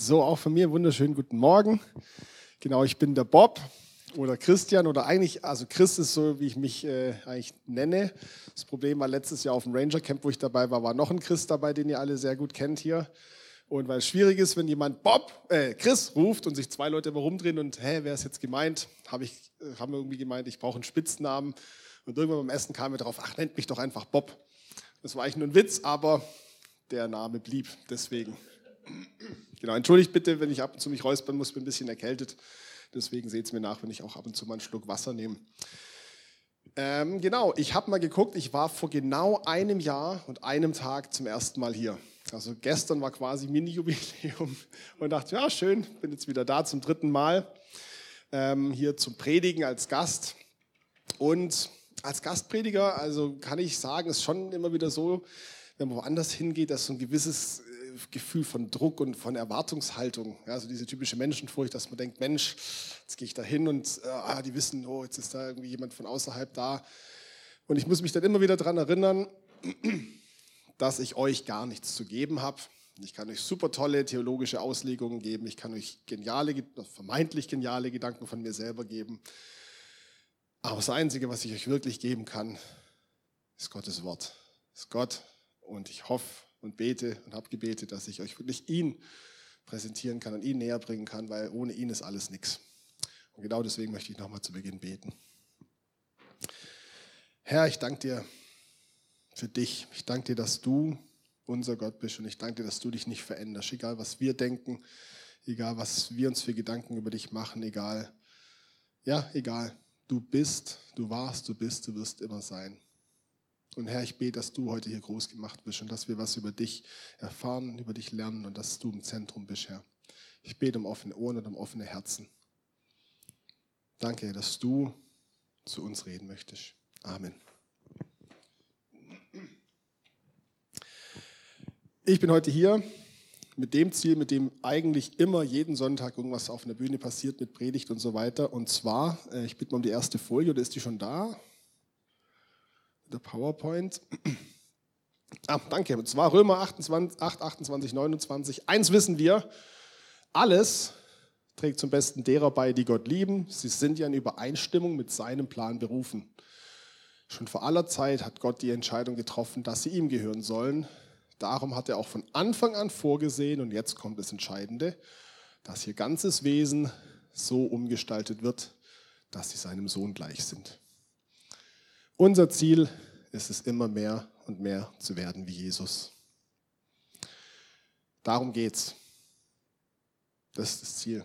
So, auch von mir wunderschönen guten Morgen. Genau, ich bin der Bob oder Christian oder eigentlich, also Chris ist so, wie ich mich äh, eigentlich nenne. Das Problem war letztes Jahr auf dem Ranger Camp, wo ich dabei war, war noch ein Chris dabei, den ihr alle sehr gut kennt hier. Und weil es schwierig ist, wenn jemand Bob, äh, Chris ruft und sich zwei Leute immer rumdrehen und, hä, wer ist jetzt gemeint? Hab ich, äh, haben wir irgendwie gemeint, ich brauche einen Spitznamen. Und irgendwann beim Essen kam wir drauf, ach, nennt mich doch einfach Bob. Das war eigentlich nur ein Witz, aber der Name blieb deswegen. Genau, entschuldigt bitte, wenn ich ab und zu mich räuspern muss, bin ein bisschen erkältet. Deswegen seht es mir nach, wenn ich auch ab und zu mal einen Schluck Wasser nehme. Ähm, genau, ich habe mal geguckt, ich war vor genau einem Jahr und einem Tag zum ersten Mal hier. Also gestern war quasi Mini-Jubiläum und dachte, ja schön, bin jetzt wieder da zum dritten Mal ähm, hier zum Predigen als Gast. Und als Gastprediger, also kann ich sagen, ist schon immer wieder so, wenn man woanders hingeht, dass so ein gewisses Gefühl von Druck und von Erwartungshaltung. Ja, also diese typische Menschenfurcht, dass man denkt, Mensch, jetzt gehe ich da hin und äh, ah, die wissen, oh, jetzt ist da irgendwie jemand von außerhalb da. Und ich muss mich dann immer wieder daran erinnern, dass ich euch gar nichts zu geben habe. Ich kann euch super tolle theologische Auslegungen geben. Ich kann euch geniale, vermeintlich geniale Gedanken von mir selber geben. Aber das Einzige, was ich euch wirklich geben kann, ist Gottes Wort. Ist Gott. Und ich hoffe, und bete und habe gebetet, dass ich euch wirklich ihn präsentieren kann und ihn näher bringen kann, weil ohne ihn ist alles nichts. Und genau deswegen möchte ich nochmal zu Beginn beten. Herr, ich danke dir für dich. Ich danke dir, dass du unser Gott bist und ich danke dir, dass du dich nicht veränderst, egal was wir denken, egal was wir uns für Gedanken über dich machen, egal, ja, egal. Du bist, du warst, du bist, du wirst immer sein. Und Herr, ich bete, dass du heute hier groß gemacht bist und dass wir was über dich erfahren, über dich lernen und dass du im Zentrum bist, Herr. Ich bete um offene Ohren und um offene Herzen. Danke, dass du zu uns reden möchtest. Amen. Ich bin heute hier mit dem Ziel, mit dem eigentlich immer jeden Sonntag irgendwas auf einer Bühne passiert mit Predigt und so weiter. Und zwar, äh, ich bitte mal um die erste Folie, oder ist die schon da? Der PowerPoint. Ah, danke. Und zwar Römer 28, 8, 28, 29. Eins wissen wir, alles trägt zum Besten derer bei, die Gott lieben. Sie sind ja in Übereinstimmung mit seinem Plan berufen. Schon vor aller Zeit hat Gott die Entscheidung getroffen, dass sie ihm gehören sollen. Darum hat er auch von Anfang an vorgesehen, und jetzt kommt das Entscheidende, dass ihr ganzes Wesen so umgestaltet wird, dass sie seinem Sohn gleich sind. Unser Ziel ist es immer mehr und mehr zu werden wie Jesus. Darum geht's. Das ist das Ziel.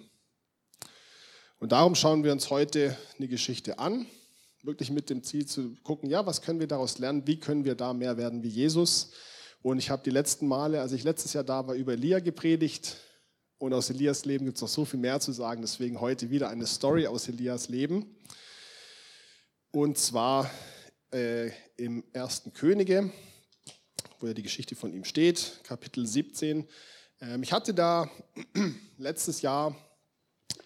Und darum schauen wir uns heute eine Geschichte an, wirklich mit dem Ziel zu gucken, ja, was können wir daraus lernen, wie können wir da mehr werden wie Jesus. Und ich habe die letzten Male, als ich letztes Jahr da war, über Elia gepredigt. Und aus Elias Leben gibt es noch so viel mehr zu sagen. Deswegen heute wieder eine Story aus Elias Leben. Und zwar äh, im ersten Könige, wo ja die Geschichte von ihm steht, Kapitel 17. Ähm, ich hatte da letztes Jahr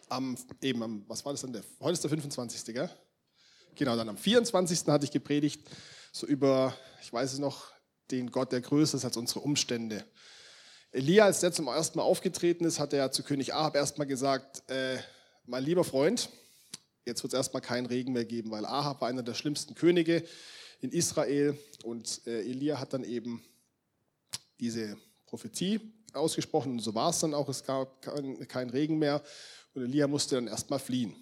am, eben am, was war das denn, der, heute ist der 25. Gell? Genau, dann am 24. hatte ich gepredigt, so über, ich weiß es noch, den Gott, der größer ist als unsere Umstände. Elia, als der zum ersten Mal aufgetreten ist, hat er zu König Ahab erstmal gesagt, äh, mein lieber Freund, jetzt wird es erstmal keinen Regen mehr geben, weil Ahab war einer der schlimmsten Könige in Israel und äh, Elia hat dann eben diese Prophetie ausgesprochen und so war es dann auch, es gab keinen Regen mehr und Elia musste dann erstmal fliehen.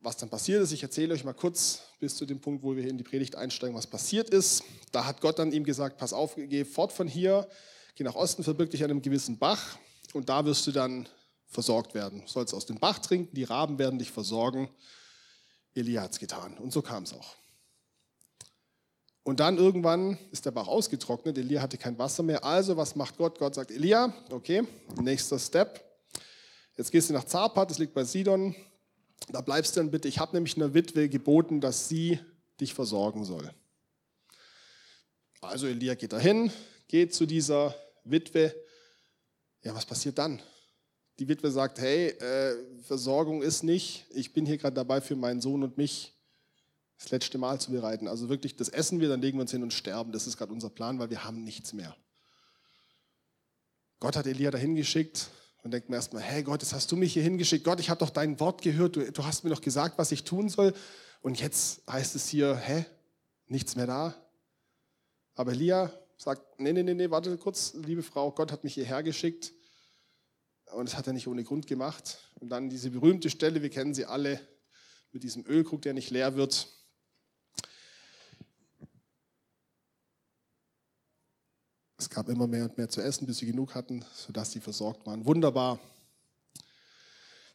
Was dann passiert ist, ich erzähle euch mal kurz bis zu dem Punkt, wo wir hier in die Predigt einsteigen, was passiert ist. Da hat Gott dann ihm gesagt, pass auf, geh fort von hier, geh nach Osten, verbirg dich an einem gewissen Bach und da wirst du dann versorgt werden. Du sollst aus dem Bach trinken, die Raben werden dich versorgen. Elia hat es getan. Und so kam es auch. Und dann irgendwann ist der Bach ausgetrocknet, Elia hatte kein Wasser mehr. Also, was macht Gott? Gott sagt, Elia, okay, nächster Step. Jetzt gehst du nach Zapat, das liegt bei Sidon. Da bleibst du dann bitte. Ich habe nämlich einer Witwe geboten, dass sie dich versorgen soll. Also Elia geht dahin, geht zu dieser Witwe. Ja, was passiert dann? Die Witwe sagt, hey, äh, Versorgung ist nicht, ich bin hier gerade dabei für meinen Sohn und mich das letzte Mal zu bereiten. Also wirklich, das essen wir, dann legen wir uns hin und sterben. Das ist gerade unser Plan, weil wir haben nichts mehr. Gott hat Elia dahin geschickt und denkt mir erstmal, hey Gott, jetzt hast du mich hier hingeschickt. Gott, ich habe doch dein Wort gehört. Du, du hast mir doch gesagt, was ich tun soll. Und jetzt heißt es hier, hä, nichts mehr da. Aber Elia sagt, nee, nee, nee, nee, warte kurz, liebe Frau, Gott hat mich hierher geschickt. Und das hat er nicht ohne Grund gemacht. Und dann diese berühmte Stelle, wir kennen sie alle, mit diesem Ölkrug, der nicht leer wird. Es gab immer mehr und mehr zu essen, bis sie genug hatten, sodass sie versorgt waren. Wunderbar.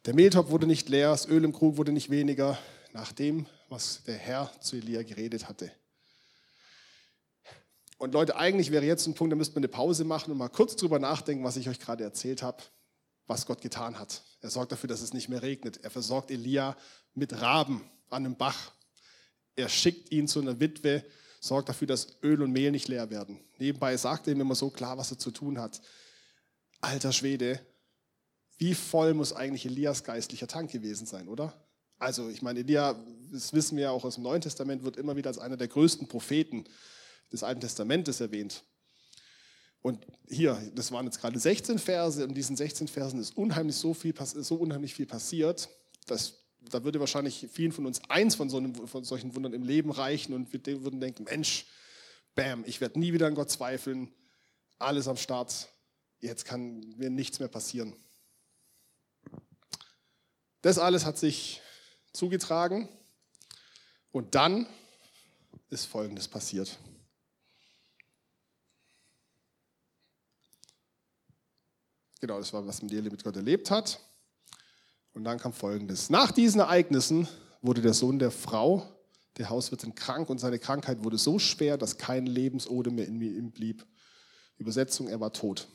Der Mehltopf wurde nicht leer, das Öl im Krug wurde nicht weniger, nach dem, was der Herr zu Elia geredet hatte. Und Leute, eigentlich wäre jetzt ein Punkt, da müsste man eine Pause machen und mal kurz drüber nachdenken, was ich euch gerade erzählt habe, was Gott getan hat. Er sorgt dafür, dass es nicht mehr regnet. Er versorgt Elia mit Raben an einem Bach. Er schickt ihn zu einer Witwe, sorgt dafür, dass Öl und Mehl nicht leer werden. Nebenbei sagt er ihm immer so klar, was er zu tun hat. Alter Schwede, wie voll muss eigentlich Elias geistlicher Tank gewesen sein, oder? Also, ich meine, Elia, das wissen wir ja auch aus dem Neuen Testament, wird immer wieder als einer der größten Propheten des Alten Testamentes erwähnt. Und hier, das waren jetzt gerade 16 Verse, in diesen 16 Versen ist unheimlich so, viel, so unheimlich viel passiert, dass da würde wahrscheinlich vielen von uns eins von, so einem, von solchen Wundern im Leben reichen und wir würden denken, Mensch, bam, ich werde nie wieder an Gott zweifeln, alles am Start, jetzt kann mir nichts mehr passieren. Das alles hat sich zugetragen und dann ist Folgendes passiert. Genau, das war, was Mendele mit Gott erlebt hat. Und dann kam Folgendes. Nach diesen Ereignissen wurde der Sohn der Frau, der Hauswirtin, krank und seine Krankheit wurde so schwer, dass kein Lebensode mehr in ihm blieb. Übersetzung, er war tot.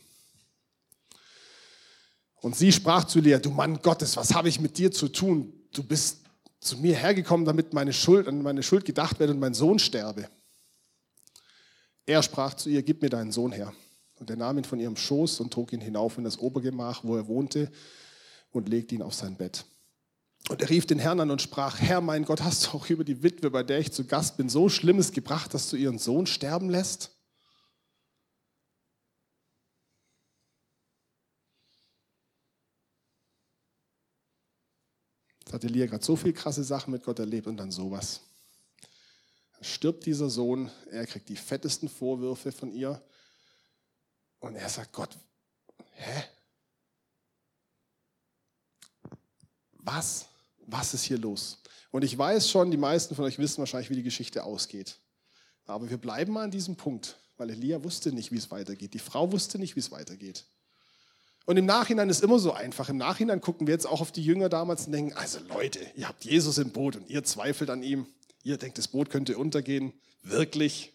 Und sie sprach zu Lea, du Mann Gottes, was habe ich mit dir zu tun? Du bist zu mir hergekommen, damit meine Schuld, an meine Schuld gedacht werde und mein Sohn sterbe. Er sprach zu ihr, gib mir deinen Sohn her. Und er nahm ihn von ihrem Schoß und trug ihn hinauf in das Obergemach, wo er wohnte, und legte ihn auf sein Bett. Und er rief den Herrn an und sprach, Herr, mein Gott, hast du auch über die Witwe, bei der ich zu Gast bin, so Schlimmes gebracht, dass du ihren Sohn sterben lässt? Jetzt hat Elia gerade so viel krasse Sachen mit Gott erlebt und dann sowas. Dann stirbt dieser Sohn, er kriegt die fettesten Vorwürfe von ihr und er sagt, Gott, hä? Was? Was ist hier los? Und ich weiß schon, die meisten von euch wissen wahrscheinlich, wie die Geschichte ausgeht. Aber wir bleiben mal an diesem Punkt, weil Elia wusste nicht, wie es weitergeht. Die Frau wusste nicht, wie es weitergeht. Und im Nachhinein ist immer so einfach. Im Nachhinein gucken wir jetzt auch auf die Jünger damals und denken, also Leute, ihr habt Jesus im Boot und ihr zweifelt an ihm. Ihr denkt, das Boot könnte untergehen. Wirklich?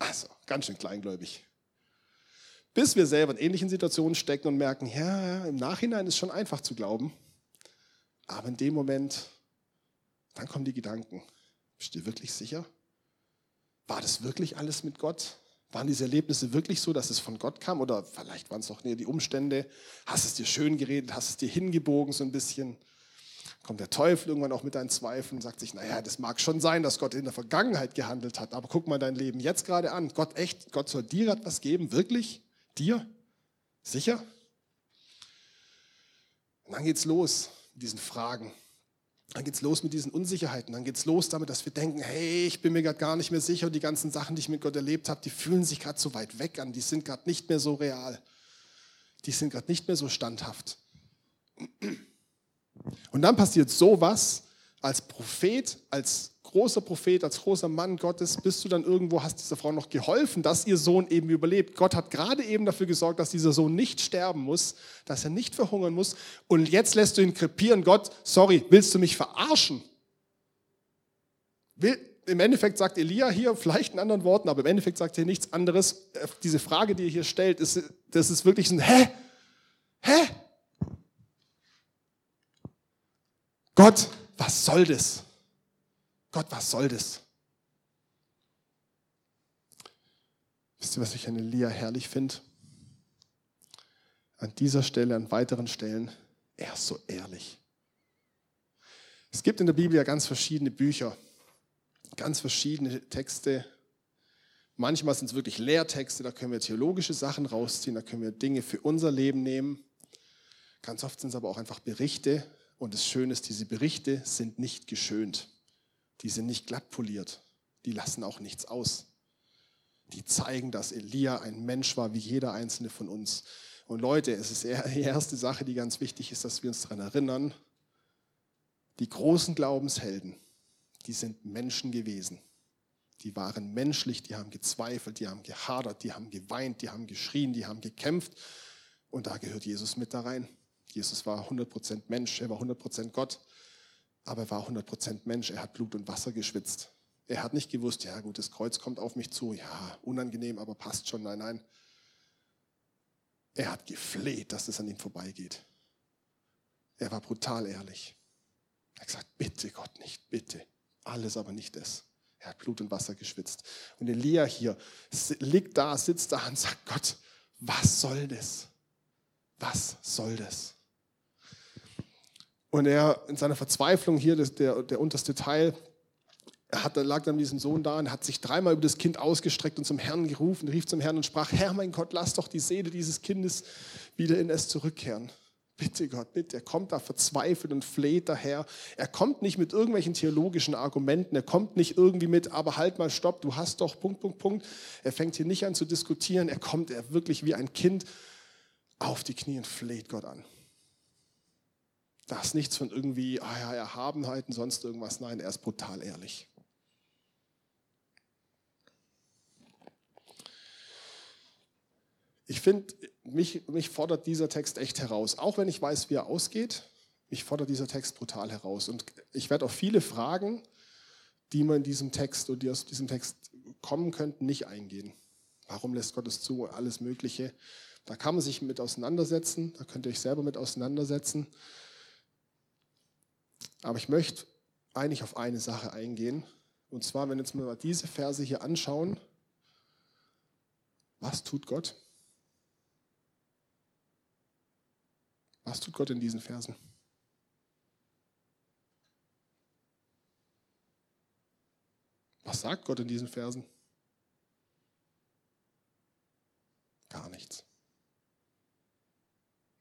Also, ganz schön kleingläubig. Bis wir selber in ähnlichen Situationen stecken und merken, ja, im Nachhinein ist schon einfach zu glauben. Aber in dem Moment, dann kommen die Gedanken. Bist du wirklich sicher? War das wirklich alles mit Gott? Waren diese Erlebnisse wirklich so, dass es von Gott kam? Oder vielleicht waren es doch nur die Umstände? Hast es dir schön geredet? Hast es dir hingebogen so ein bisschen? Kommt der Teufel irgendwann auch mit deinen Zweifeln und sagt sich, naja, das mag schon sein, dass Gott in der Vergangenheit gehandelt hat, aber guck mal dein Leben jetzt gerade an. Gott echt, Gott soll dir etwas geben? Wirklich? Dir? Sicher? Und dann geht's los mit diesen Fragen. Dann geht's los mit diesen Unsicherheiten. Dann geht's los damit, dass wir denken, hey, ich bin mir gerade gar nicht mehr sicher. Und die ganzen Sachen, die ich mit Gott erlebt habe, die fühlen sich gerade so weit weg an. Die sind gerade nicht mehr so real. Die sind gerade nicht mehr so standhaft. Und dann passiert sowas als Prophet, als großer Prophet, als großer Mann Gottes, bist du dann irgendwo, hast dieser Frau noch geholfen, dass ihr Sohn eben überlebt. Gott hat gerade eben dafür gesorgt, dass dieser Sohn nicht sterben muss, dass er nicht verhungern muss. Und jetzt lässt du ihn krepieren. Gott, sorry, willst du mich verarschen? Will, Im Endeffekt sagt Elia hier, vielleicht in anderen Worten, aber im Endeffekt sagt er nichts anderes. Diese Frage, die er hier stellt, ist, das ist wirklich ein Hä? Hä? Gott, was soll das? Gott, was soll das? Wisst ihr, was ich an Elia herrlich finde? An dieser Stelle, an weiteren Stellen, er ist so ehrlich. Es gibt in der Bibel ja ganz verschiedene Bücher, ganz verschiedene Texte, Manchmal sind es wirklich Lehrtexte, da können wir theologische Sachen rausziehen, da können wir Dinge für unser Leben nehmen. Ganz oft sind es aber auch einfach Berichte. Und das Schöne ist, diese Berichte sind nicht geschönt. Die sind nicht glatt poliert. Die lassen auch nichts aus. Die zeigen, dass Elia ein Mensch war wie jeder einzelne von uns. Und Leute, es ist die erste Sache, die ganz wichtig ist, dass wir uns daran erinnern, die großen Glaubenshelden, die sind Menschen gewesen. Die waren menschlich, die haben gezweifelt, die haben gehadert, die haben geweint, die haben geschrien, die haben gekämpft. Und da gehört Jesus mit da rein. Jesus war 100% Mensch, er war 100% Gott, aber er war 100% Mensch, er hat Blut und Wasser geschwitzt. Er hat nicht gewusst, ja gut, das Kreuz kommt auf mich zu, ja, unangenehm, aber passt schon, nein, nein. Er hat gefleht, dass es an ihm vorbeigeht. Er war brutal ehrlich. Er hat gesagt, bitte Gott nicht, bitte. Alles aber nicht das. Er hat Blut und Wasser geschwitzt. Und Elia hier liegt da, sitzt da und sagt, Gott, was soll das? Was soll das? Und er in seiner Verzweiflung hier, das, der, der unterste Teil, er hat, lag dann mit diesem Sohn da und hat sich dreimal über das Kind ausgestreckt und zum Herrn gerufen, rief zum Herrn und sprach, Herr mein Gott, lass doch die Seele dieses Kindes wieder in es zurückkehren. Bitte Gott, bitte. Er kommt da verzweifelt und fleht daher. Er kommt nicht mit irgendwelchen theologischen Argumenten. Er kommt nicht irgendwie mit, aber halt mal, stopp, du hast doch Punkt, Punkt, Punkt. Er fängt hier nicht an zu diskutieren. Er kommt er wirklich wie ein Kind auf die Knie und fleht Gott an. Da ist nichts von irgendwie, ah ja, Erhabenheiten, sonst irgendwas. Nein, er ist brutal ehrlich. Ich finde, mich, mich fordert dieser Text echt heraus. Auch wenn ich weiß, wie er ausgeht, mich fordert dieser Text brutal heraus. Und ich werde auf viele Fragen, die man in diesem Text oder die aus diesem Text kommen könnten, nicht eingehen. Warum lässt Gott es zu? Alles Mögliche. Da kann man sich mit auseinandersetzen, da könnt ihr euch selber mit auseinandersetzen. Aber ich möchte eigentlich auf eine Sache eingehen. Und zwar, wenn wir jetzt mal diese Verse hier anschauen, was tut Gott? Was tut Gott in diesen Versen? Was sagt Gott in diesen Versen? Gar nichts.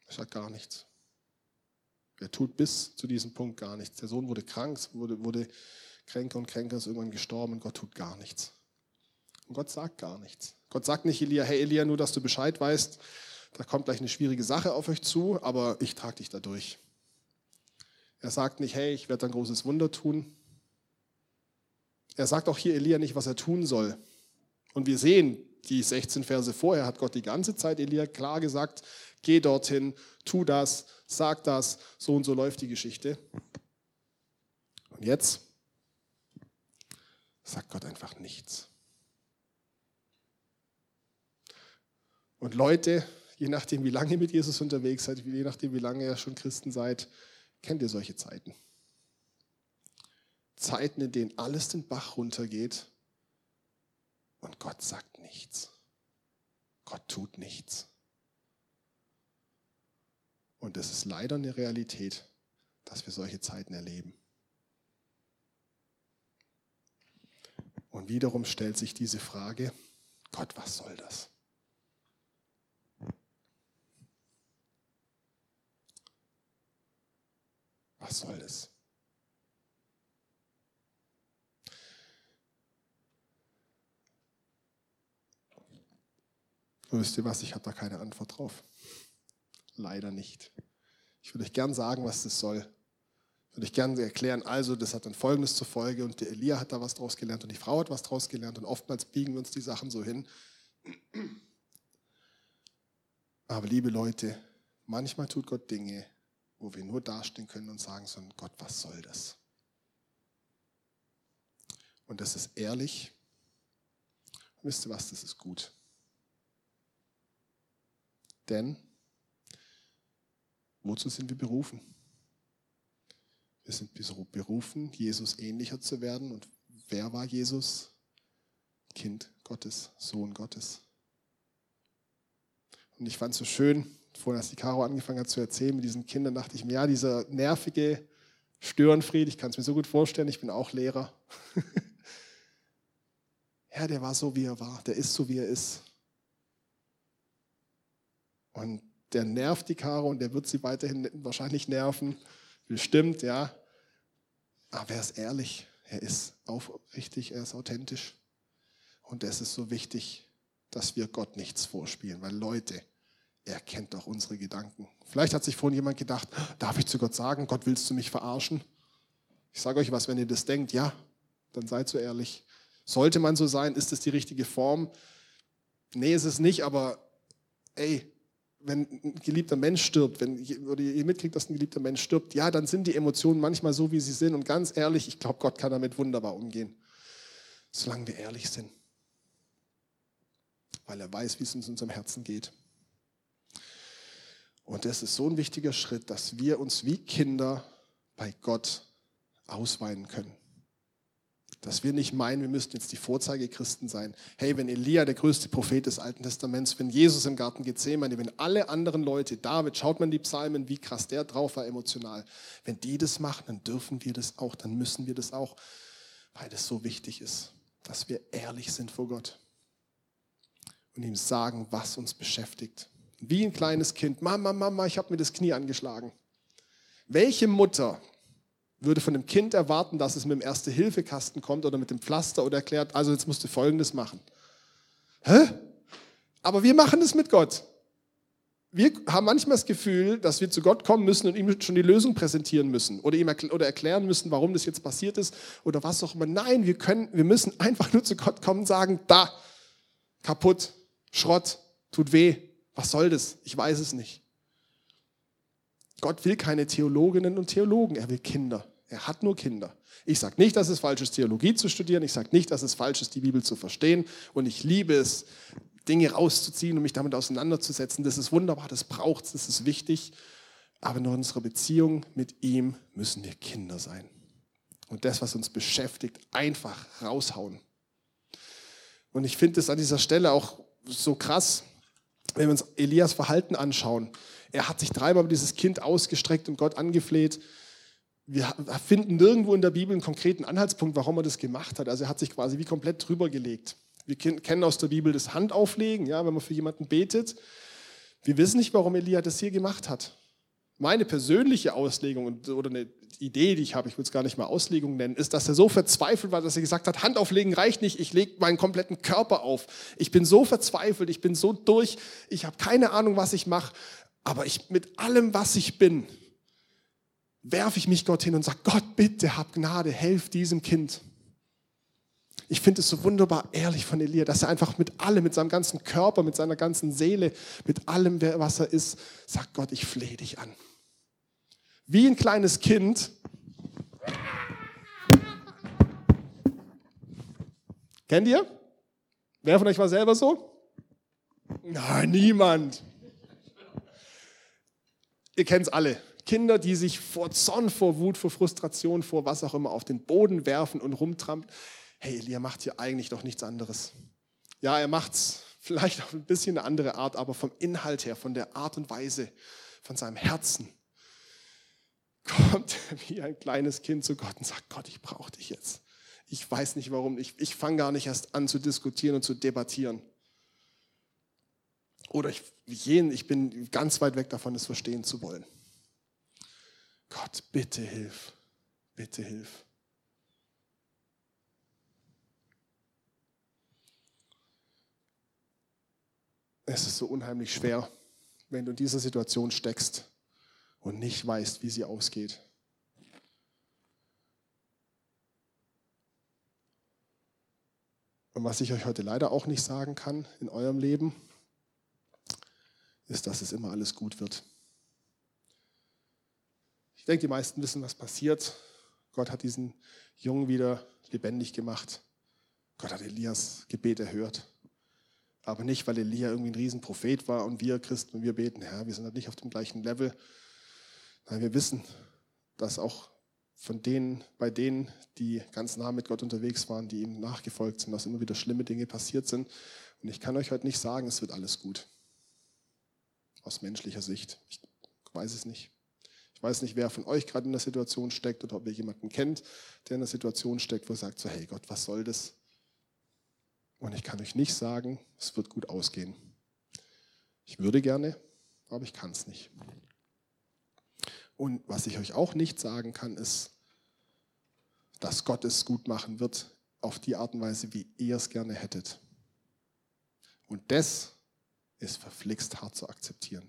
Er sagt gar nichts. Er tut bis zu diesem Punkt gar nichts. Der Sohn wurde krank, wurde, wurde kränker und kränker, ist irgendwann gestorben und Gott tut gar nichts. Und Gott sagt gar nichts. Gott sagt nicht Elia, hey Elia, nur dass du Bescheid weißt, da kommt gleich eine schwierige Sache auf euch zu, aber ich trage dich da durch. Er sagt nicht, hey, ich werde ein großes Wunder tun. Er sagt auch hier Elia nicht, was er tun soll. Und wir sehen, die 16 Verse vorher hat Gott die ganze Zeit Elia klar gesagt, geh dorthin, tu das, sag das, so und so läuft die Geschichte. Und jetzt sagt Gott einfach nichts. Und Leute, je nachdem, wie lange ihr mit Jesus unterwegs seid, je nachdem, wie lange ihr schon Christen seid, kennt ihr solche Zeiten. Zeiten, in denen alles den Bach runtergeht und Gott sagt nichts. Gott tut nichts. Und es ist leider eine Realität, dass wir solche Zeiten erleben. Und wiederum stellt sich diese Frage, Gott, was soll das? Was soll das? Und wisst ihr was, ich habe da keine Antwort drauf. Leider nicht. Ich würde euch gern sagen, was das soll. Ich würde euch gern erklären, also das hat dann Folgendes zur Folge und der Elia hat da was draus gelernt und die Frau hat was draus gelernt und oftmals biegen wir uns die Sachen so hin. Aber liebe Leute, manchmal tut Gott Dinge, wo wir nur dastehen können und sagen so, Gott, was soll das? Und das ist ehrlich. wisst ihr was, das ist gut. Denn wozu sind wir berufen? Wir sind berufen, Jesus ähnlicher zu werden. Und wer war Jesus? Kind Gottes, Sohn Gottes. Und ich fand es so schön, vorhin, als die Caro angefangen hat zu erzählen mit diesen Kindern, dachte ich mir, ja, dieser nervige Störenfried, ich kann es mir so gut vorstellen, ich bin auch Lehrer. ja, der war so, wie er war. Der ist so, wie er ist. Und der nervt die Karo und der wird sie weiterhin wahrscheinlich nerven. Bestimmt, ja. Aber er ist ehrlich. Er ist aufrichtig, er ist authentisch. Und es ist so wichtig, dass wir Gott nichts vorspielen, weil Leute, er kennt doch unsere Gedanken. Vielleicht hat sich vorhin jemand gedacht, darf ich zu Gott sagen, Gott willst du mich verarschen? Ich sage euch was, wenn ihr das denkt, ja, dann seid so ehrlich. Sollte man so sein, ist es die richtige Form? Nee, ist es nicht, aber ey, wenn ein geliebter Mensch stirbt, wenn, oder ihr mitkriegt, dass ein geliebter Mensch stirbt, ja, dann sind die Emotionen manchmal so, wie sie sind. Und ganz ehrlich, ich glaube, Gott kann damit wunderbar umgehen. Solange wir ehrlich sind. Weil er weiß, wie es in unserem Herzen geht. Und das ist so ein wichtiger Schritt, dass wir uns wie Kinder bei Gott ausweinen können. Dass wir nicht meinen, wir müssten jetzt die Vorzeigechristen sein. Hey, wenn Elia der größte Prophet des Alten Testaments, wenn Jesus im Garten Gethsemane, wenn alle anderen Leute, David, schaut man die Psalmen, wie krass der drauf war emotional. Wenn die das machen, dann dürfen wir das auch, dann müssen wir das auch, weil das so wichtig ist, dass wir ehrlich sind vor Gott und ihm sagen, was uns beschäftigt. Wie ein kleines Kind, Mama, Mama, ich habe mir das Knie angeschlagen. Welche Mutter würde von dem Kind erwarten, dass es mit dem Erste-Hilfe-Kasten kommt oder mit dem Pflaster oder erklärt, also jetzt musst du Folgendes machen. Hä? Aber wir machen es mit Gott. Wir haben manchmal das Gefühl, dass wir zu Gott kommen müssen und ihm schon die Lösung präsentieren müssen oder ihm erkl oder erklären müssen, warum das jetzt passiert ist oder was auch immer. Nein, wir, können, wir müssen einfach nur zu Gott kommen und sagen, da, kaputt, Schrott, tut weh, was soll das? Ich weiß es nicht. Gott will keine Theologinnen und Theologen, er will Kinder. Er hat nur Kinder. Ich sage nicht, dass es falsch ist, Theologie zu studieren. Ich sage nicht, dass es falsch ist, die Bibel zu verstehen. Und ich liebe es, Dinge rauszuziehen und mich damit auseinanderzusetzen. Das ist wunderbar, das braucht es, das ist wichtig. Aber in unserer Beziehung mit ihm müssen wir Kinder sein. Und das, was uns beschäftigt, einfach raushauen. Und ich finde es an dieser Stelle auch so krass, wenn wir uns Elias Verhalten anschauen. Er hat sich dreimal über dieses Kind ausgestreckt und Gott angefleht wir finden nirgendwo in der Bibel einen konkreten Anhaltspunkt, warum er das gemacht hat. Also er hat sich quasi wie komplett drüber gelegt. Wir kennen aus der Bibel das Handauflegen, ja, wenn man für jemanden betet. Wir wissen nicht, warum Elia das hier gemacht hat. Meine persönliche Auslegung oder eine Idee, die ich habe, ich will es gar nicht mal Auslegung nennen, ist, dass er so verzweifelt war, dass er gesagt hat, Handauflegen reicht nicht, ich lege meinen kompletten Körper auf. Ich bin so verzweifelt, ich bin so durch, ich habe keine Ahnung, was ich mache, aber ich mit allem, was ich bin, werfe ich mich Gott hin und sage, Gott, bitte hab Gnade, helf diesem Kind. Ich finde es so wunderbar ehrlich von Elia, dass er einfach mit allem, mit seinem ganzen Körper, mit seiner ganzen Seele, mit allem, was er ist, sagt Gott, ich flehe dich an. Wie ein kleines Kind. Kennt ihr? Wer von euch war selber so? Nein, niemand. Ihr kennt es alle. Kinder, die sich vor Zorn, vor Wut, vor Frustration, vor was auch immer auf den Boden werfen und rumtrampeln. Hey, Elia macht hier eigentlich doch nichts anderes. Ja, er macht es vielleicht auf ein bisschen eine andere Art, aber vom Inhalt her, von der Art und Weise, von seinem Herzen, kommt er wie ein kleines Kind zu Gott und sagt, Gott, ich brauche dich jetzt. Ich weiß nicht warum, ich, ich fange gar nicht erst an zu diskutieren und zu debattieren. Oder ich, ich bin ganz weit weg davon, es verstehen zu wollen. Gott, bitte hilf, bitte hilf. Es ist so unheimlich schwer, wenn du in dieser Situation steckst und nicht weißt, wie sie ausgeht. Und was ich euch heute leider auch nicht sagen kann in eurem Leben, ist, dass es immer alles gut wird. Ich denke, die meisten wissen, was passiert. Gott hat diesen Jungen wieder lebendig gemacht. Gott hat Elias Gebet erhört. Aber nicht, weil Elia irgendwie ein Riesenprophet war und wir Christen und wir beten, Herr, wir sind halt nicht auf dem gleichen Level. Nein, wir wissen, dass auch von denen, bei denen, die ganz nah mit Gott unterwegs waren, die ihm nachgefolgt sind, dass immer wieder schlimme Dinge passiert sind. Und ich kann euch heute nicht sagen, es wird alles gut. Aus menschlicher Sicht. Ich weiß es nicht. Ich weiß nicht, wer von euch gerade in der Situation steckt oder ob ihr jemanden kennt, der in der Situation steckt, wo er sagt so, hey Gott, was soll das? Und ich kann euch nicht sagen, es wird gut ausgehen. Ich würde gerne, aber ich kann es nicht. Und was ich euch auch nicht sagen kann, ist, dass Gott es gut machen wird auf die Art und Weise, wie ihr es gerne hättet. Und das ist verflixt hart zu akzeptieren.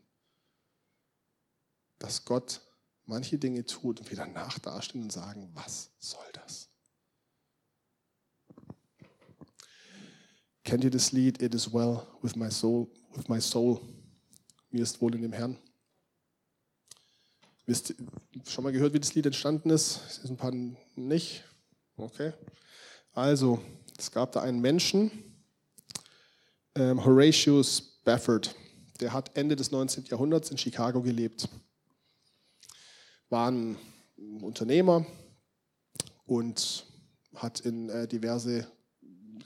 Dass Gott manche Dinge tut und wir danach dastehen und sagen, was soll das? Kennt ihr das Lied It is well with my soul, with my soul? Mir ist wohl in dem Herrn. Wisst schon mal gehört, wie das Lied entstanden ist? Das ist ein paar nicht. Okay. Also, es gab da einen Menschen, ähm, Horatius Spafford, der hat Ende des 19. Jahrhunderts in Chicago gelebt. War ein Unternehmer und hat in äh, diverse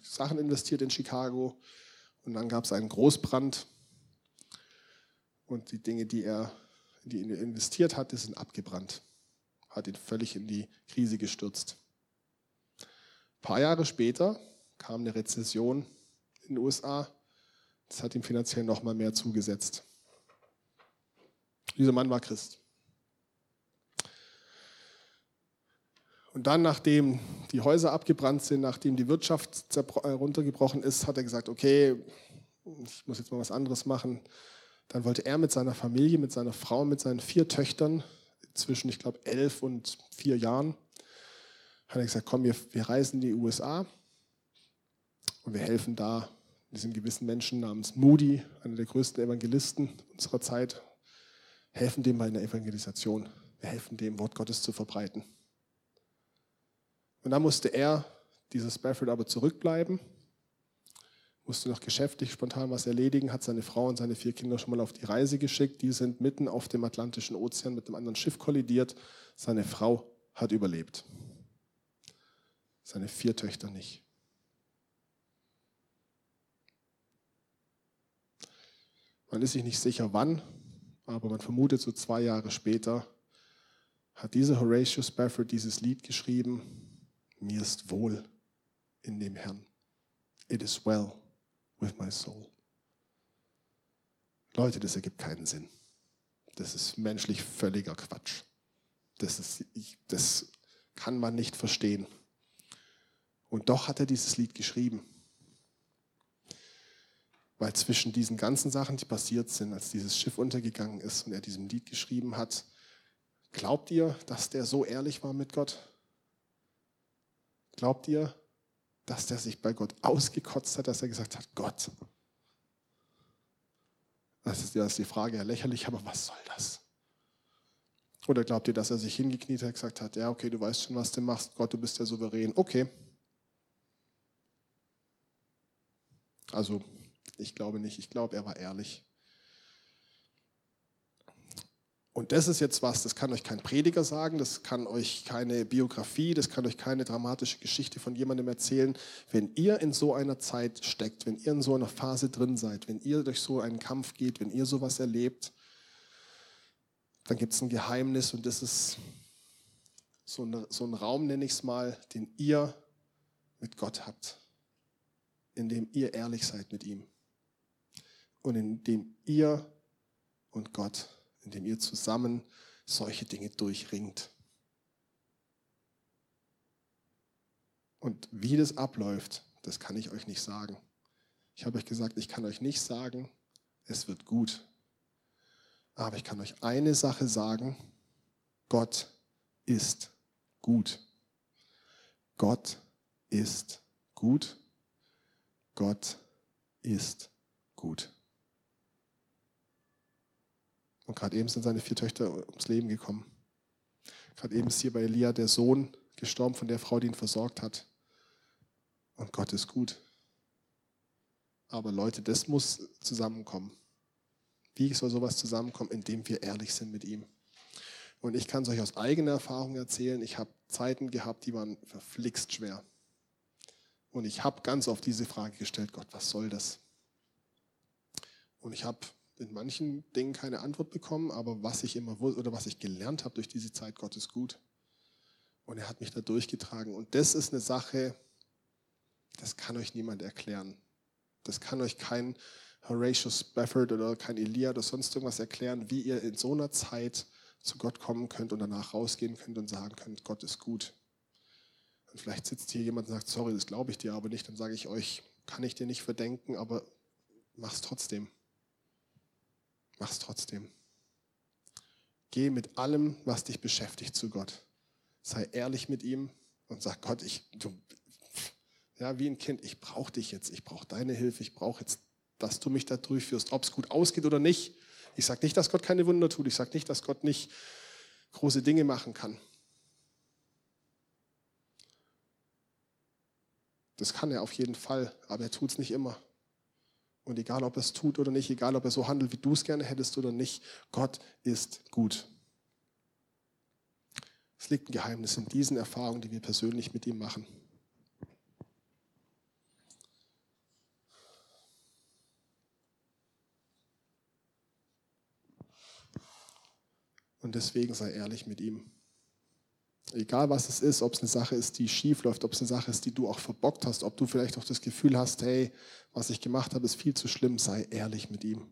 Sachen investiert in Chicago. Und dann gab es einen Großbrand. Und die Dinge, die er die er investiert hat, sind abgebrannt. Hat ihn völlig in die Krise gestürzt. Ein paar Jahre später kam eine Rezession in den USA. Das hat ihm finanziell noch mal mehr zugesetzt. Dieser Mann war Christ. Und dann, nachdem die Häuser abgebrannt sind, nachdem die Wirtschaft runtergebrochen ist, hat er gesagt, okay, ich muss jetzt mal was anderes machen. Dann wollte er mit seiner Familie, mit seiner Frau, mit seinen vier Töchtern zwischen, ich glaube, elf und vier Jahren, hat er gesagt, komm, wir, wir reisen in die USA und wir helfen da diesem gewissen Menschen namens Moody, einer der größten Evangelisten unserer Zeit, helfen dem bei einer Evangelisation. Wir helfen dem, Wort Gottes zu verbreiten. Und dann musste er, dieser Spafford, aber zurückbleiben musste noch geschäftlich spontan was erledigen, hat seine Frau und seine vier Kinder schon mal auf die Reise geschickt. Die sind mitten auf dem Atlantischen Ozean mit einem anderen Schiff kollidiert. Seine Frau hat überlebt. Seine vier Töchter nicht. Man ist sich nicht sicher wann, aber man vermutet so zwei Jahre später hat dieser Horatius Spafford dieses Lied geschrieben, mir ist wohl in dem Herrn. It is well with my soul. Leute, das ergibt keinen Sinn. Das ist menschlich völliger Quatsch. Das, ist, das kann man nicht verstehen. Und doch hat er dieses Lied geschrieben. Weil zwischen diesen ganzen Sachen, die passiert sind, als dieses Schiff untergegangen ist und er diesem Lied geschrieben hat, glaubt ihr, dass der so ehrlich war mit Gott? Glaubt ihr, dass der sich bei Gott ausgekotzt hat, dass er gesagt hat, Gott. Das ist ja die Frage, ja lächerlich, aber was soll das? Oder glaubt ihr, dass er sich hingekniet hat und gesagt hat, ja, okay, du weißt schon, was du machst, Gott, du bist der Souverän, okay. Also, ich glaube nicht, ich glaube, er war ehrlich. Und das ist jetzt was, das kann euch kein Prediger sagen, das kann euch keine Biografie, das kann euch keine dramatische Geschichte von jemandem erzählen. Wenn ihr in so einer Zeit steckt, wenn ihr in so einer Phase drin seid, wenn ihr durch so einen Kampf geht, wenn ihr sowas erlebt, dann gibt es ein Geheimnis und das ist so, eine, so ein Raum, nenne ich es mal, den ihr mit Gott habt, in dem ihr ehrlich seid mit ihm und in dem ihr und Gott indem ihr zusammen solche Dinge durchringt. Und wie das abläuft, das kann ich euch nicht sagen. Ich habe euch gesagt, ich kann euch nicht sagen, es wird gut. Aber ich kann euch eine Sache sagen, Gott ist gut. Gott ist gut. Gott ist gut. Und gerade eben sind seine vier Töchter ums Leben gekommen. Gerade eben ist hier bei Elia der Sohn gestorben von der Frau, die ihn versorgt hat. Und Gott ist gut. Aber Leute, das muss zusammenkommen. Wie soll sowas zusammenkommen? Indem wir ehrlich sind mit ihm. Und ich kann es euch aus eigener Erfahrung erzählen. Ich habe Zeiten gehabt, die waren verflixt schwer. Und ich habe ganz oft diese Frage gestellt, Gott, was soll das? Und ich habe in manchen Dingen keine Antwort bekommen, aber was ich immer oder was ich gelernt habe durch diese Zeit, Gott ist gut. Und er hat mich da durchgetragen. Und das ist eine Sache, Das kann euch niemand erklären. Das kann euch kein Horatius Spafford oder kein Elia oder sonst irgendwas erklären, wie ihr in so einer Zeit zu Gott kommen könnt und danach rausgehen könnt und sagen könnt, Gott ist gut. Und vielleicht sitzt hier jemand und sagt, sorry, das glaube ich dir aber nicht. Dann sage ich euch, kann ich dir nicht verdenken, aber mach's trotzdem. Mach's trotzdem. Geh mit allem, was dich beschäftigt, zu Gott. Sei ehrlich mit ihm und sag Gott, ich, du, ja, wie ein Kind, ich brauche dich jetzt, ich brauche deine Hilfe, ich brauche jetzt, dass du mich da durchführst, ob es gut ausgeht oder nicht. Ich sage nicht, dass Gott keine Wunder tut, ich sage nicht, dass Gott nicht große Dinge machen kann. Das kann er auf jeden Fall, aber er tut es nicht immer. Und egal, ob er es tut oder nicht, egal, ob er so handelt, wie du es gerne hättest oder nicht, Gott ist gut. Es liegt ein Geheimnis in diesen Erfahrungen, die wir persönlich mit ihm machen. Und deswegen sei ehrlich mit ihm. Egal was es ist, ob es eine Sache ist, die schief läuft, ob es eine Sache ist, die du auch verbockt hast, ob du vielleicht auch das Gefühl hast, hey, was ich gemacht habe, ist viel zu schlimm, sei ehrlich mit ihm.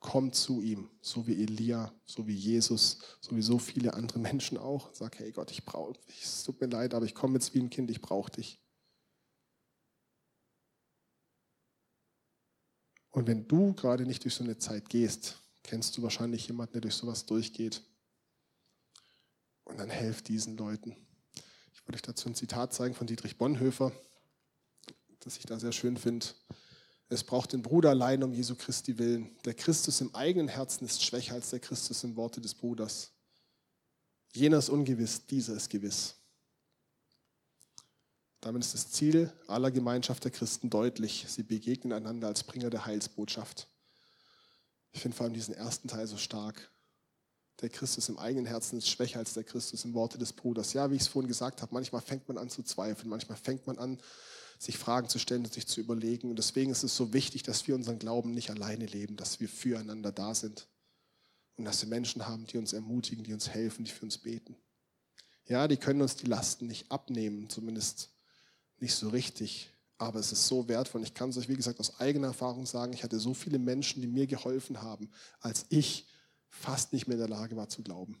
Komm zu ihm, so wie Elia, so wie Jesus, so wie so viele andere Menschen auch. Sag, hey Gott, ich brauche, es tut mir leid, aber ich komme jetzt wie ein Kind, ich brauche dich. Und wenn du gerade nicht durch so eine Zeit gehst, kennst du wahrscheinlich jemanden, der durch sowas durchgeht. Und dann helft diesen Leuten. Ich wollte euch dazu ein Zitat zeigen von Dietrich Bonhoeffer, das ich da sehr schön finde. Es braucht den Bruder allein um Jesu Christi willen. Der Christus im eigenen Herzen ist schwächer als der Christus im Worte des Bruders. Jener ist ungewiss, dieser ist gewiss. Damit ist das Ziel aller Gemeinschaft der Christen deutlich. Sie begegnen einander als Bringer der Heilsbotschaft. Ich finde vor allem diesen ersten Teil so stark der Christus im eigenen Herzen ist schwächer als der Christus im Worte des Bruders. Ja, wie ich es vorhin gesagt habe, manchmal fängt man an zu zweifeln, manchmal fängt man an, sich Fragen zu stellen und sich zu überlegen. Und deswegen ist es so wichtig, dass wir unseren Glauben nicht alleine leben, dass wir füreinander da sind. Und dass wir Menschen haben, die uns ermutigen, die uns helfen, die für uns beten. Ja, die können uns die Lasten nicht abnehmen, zumindest nicht so richtig. Aber es ist so wertvoll. Ich kann es euch, wie gesagt, aus eigener Erfahrung sagen. Ich hatte so viele Menschen, die mir geholfen haben, als ich fast nicht mehr in der Lage war zu glauben.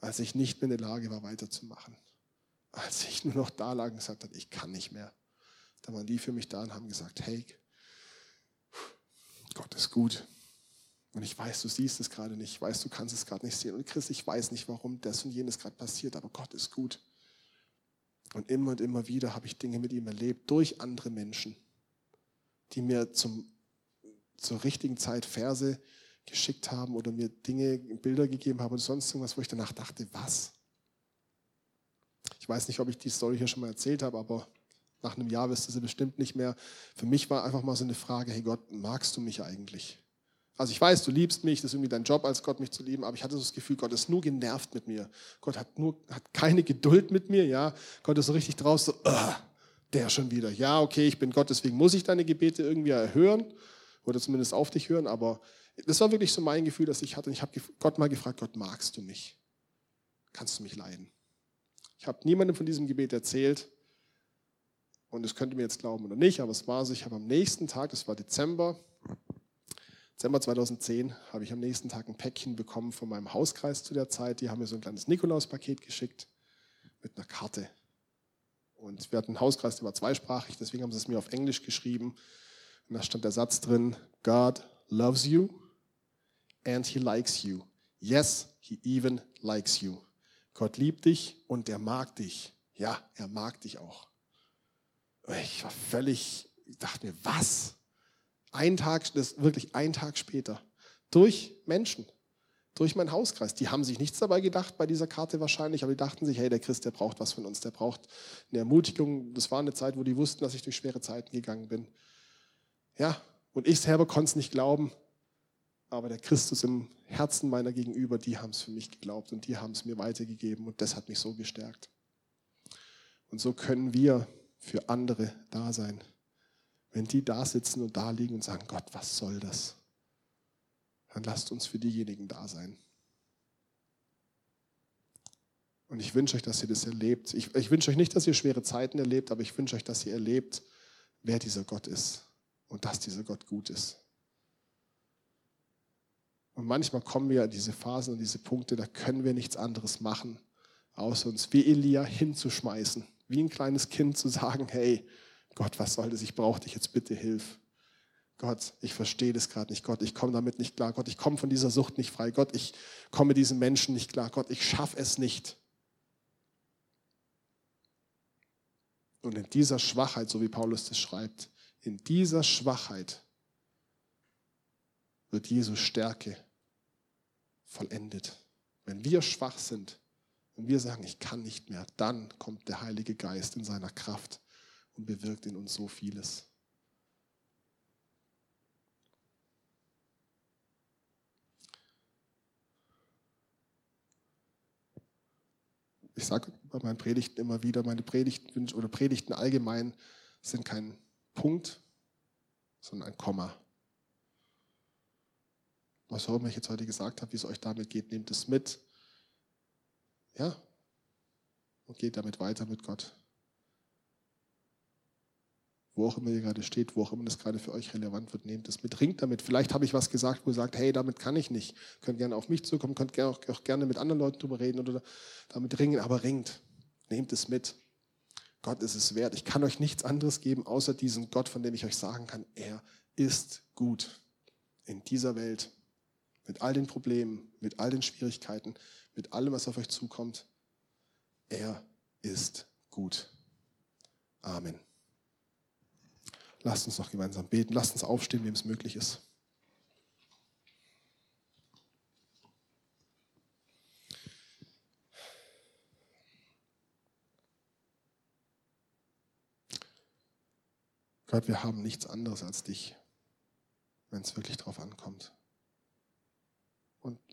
Als ich nicht mehr in der Lage war, weiterzumachen. Als ich nur noch da lag und gesagt habe, ich kann nicht mehr. Da waren die für mich da und haben gesagt, hey, Gott ist gut. Und ich weiß, du siehst es gerade nicht. Ich weiß, du kannst es gerade nicht sehen. Und Chris, ich weiß nicht, warum das und jenes gerade passiert, aber Gott ist gut. Und immer und immer wieder habe ich Dinge mit ihm erlebt durch andere Menschen, die mir zum, zur richtigen Zeit Verse geschickt haben oder mir Dinge, Bilder gegeben haben und sonst irgendwas, wo ich danach dachte, was? Ich weiß nicht, ob ich die Story hier schon mal erzählt habe, aber nach einem Jahr wirst du sie bestimmt nicht mehr. Für mich war einfach mal so eine Frage, hey Gott, magst du mich eigentlich? Also ich weiß, du liebst mich, das ist irgendwie dein Job als Gott, mich zu lieben, aber ich hatte so das Gefühl, Gott ist nur genervt mit mir. Gott hat nur, hat keine Geduld mit mir, ja. Gott ist so richtig draus, so, uh, der schon wieder. Ja, okay, ich bin Gott, deswegen muss ich deine Gebete irgendwie erhören oder zumindest auf dich hören, aber das war wirklich so mein Gefühl, das ich hatte. Und ich habe Gott mal gefragt, Gott, magst du mich? Kannst du mich leiden? Ich habe niemandem von diesem Gebet erzählt. Und es könnte mir jetzt glauben oder nicht, aber es war so, ich habe am nächsten Tag, das war Dezember, Dezember 2010, habe ich am nächsten Tag ein Päckchen bekommen von meinem Hauskreis zu der Zeit. Die haben mir so ein kleines Nikolauspaket geschickt mit einer Karte. Und wir hatten einen Hauskreis, der war zweisprachig, deswegen haben sie es mir auf Englisch geschrieben. Und da stand der Satz drin, God loves you and he likes you. Yes, he even likes you. Gott liebt dich und er mag dich. Ja, er mag dich auch. Ich war völlig, ich dachte mir, was? Ein Tag, das wirklich ein Tag später, durch Menschen, durch meinen Hauskreis. Die haben sich nichts dabei gedacht bei dieser Karte wahrscheinlich, aber die dachten sich, hey, der Christ, der braucht was von uns, der braucht eine Ermutigung. Das war eine Zeit, wo die wussten, dass ich durch schwere Zeiten gegangen bin. Ja, und ich selber konnte es nicht glauben, aber der Christus im Herzen meiner Gegenüber, die haben es für mich geglaubt und die haben es mir weitergegeben und das hat mich so gestärkt. Und so können wir für andere da sein. Wenn die da sitzen und da liegen und sagen, Gott, was soll das? Dann lasst uns für diejenigen da sein. Und ich wünsche euch, dass ihr das erlebt. Ich, ich wünsche euch nicht, dass ihr schwere Zeiten erlebt, aber ich wünsche euch, dass ihr erlebt, wer dieser Gott ist und dass dieser Gott gut ist. Und manchmal kommen wir an diese Phasen und diese Punkte, da können wir nichts anderes machen, außer uns wie Elia hinzuschmeißen, wie ein kleines Kind zu sagen, hey, Gott, was soll das? Ich brauche dich jetzt bitte, hilf. Gott, ich verstehe das gerade nicht. Gott, ich komme damit nicht klar. Gott, ich komme von dieser Sucht nicht frei. Gott, ich komme diesen Menschen nicht klar. Gott, ich schaffe es nicht. Und in dieser Schwachheit, so wie Paulus das schreibt, in dieser Schwachheit wird Jesu Stärke vollendet. Wenn wir schwach sind, wenn wir sagen, ich kann nicht mehr, dann kommt der Heilige Geist in seiner Kraft und bewirkt in uns so vieles. Ich sage bei meinen Predigten immer wieder, meine Predigten oder Predigten allgemein sind kein Punkt, sondern ein Komma. Was auch immer ich jetzt heute gesagt habe, wie es euch damit geht, nehmt es mit. Ja, und geht damit weiter mit Gott wo auch immer ihr gerade steht, wo auch immer das gerade für euch relevant wird, nehmt es mit, ringt damit. Vielleicht habe ich was gesagt, wo ihr sagt, hey, damit kann ich nicht. Könnt gerne auf mich zukommen, könnt auch, auch gerne mit anderen Leuten drüber reden oder damit ringen, aber ringt. Nehmt es mit. Gott ist es wert. Ich kann euch nichts anderes geben, außer diesen Gott, von dem ich euch sagen kann, er ist gut in dieser Welt. Mit all den Problemen, mit all den Schwierigkeiten, mit allem, was auf euch zukommt. Er ist gut. Amen. Lasst uns noch gemeinsam beten. Lasst uns aufstehen, wem es möglich ist. Gott, wir haben nichts anderes als dich, wenn es wirklich darauf ankommt.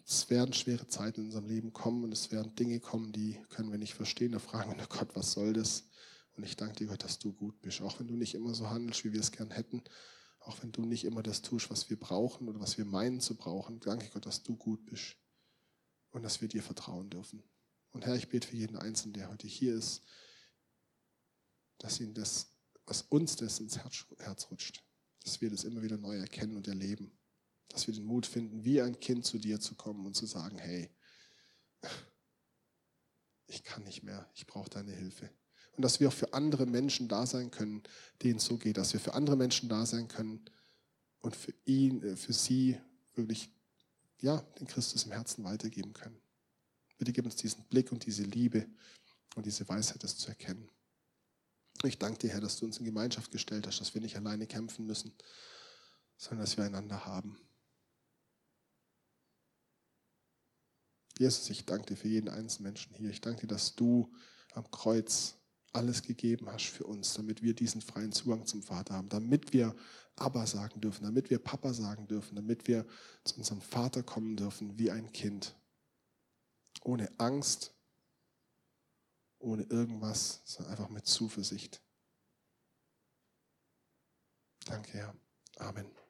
Es werden schwere Zeiten in unserem Leben kommen und es werden Dinge kommen, die können wir nicht verstehen. Da fragen wir, Gott, was soll das? Und ich danke dir, Gott, dass du gut bist. Auch wenn du nicht immer so handelst, wie wir es gern hätten. Auch wenn du nicht immer das tust, was wir brauchen oder was wir meinen zu brauchen. Danke Gott, dass du gut bist. Und dass wir dir vertrauen dürfen. Und Herr, ich bete für jeden Einzelnen, der heute hier ist, dass ihn das, was uns das ins Herz, Herz rutscht, dass wir das immer wieder neu erkennen und erleben. Dass wir den Mut finden, wie ein Kind zu dir zu kommen und zu sagen, hey, ich kann nicht mehr, ich brauche deine Hilfe und dass wir auch für andere Menschen da sein können, denen es so geht, dass wir für andere Menschen da sein können und für ihn, äh, für sie wirklich, ja, den Christus im Herzen weitergeben können. Bitte gib uns diesen Blick und diese Liebe und diese Weisheit, das zu erkennen. Ich danke dir, Herr, dass du uns in Gemeinschaft gestellt hast, dass wir nicht alleine kämpfen müssen, sondern dass wir einander haben. Jesus, ich danke dir für jeden einzelnen Menschen hier. Ich danke dir, dass du am Kreuz alles gegeben hast für uns, damit wir diesen freien Zugang zum Vater haben, damit wir Abba sagen dürfen, damit wir Papa sagen dürfen, damit wir zu unserem Vater kommen dürfen wie ein Kind. Ohne Angst, ohne irgendwas, sondern einfach mit Zuversicht. Danke, Herr. Amen.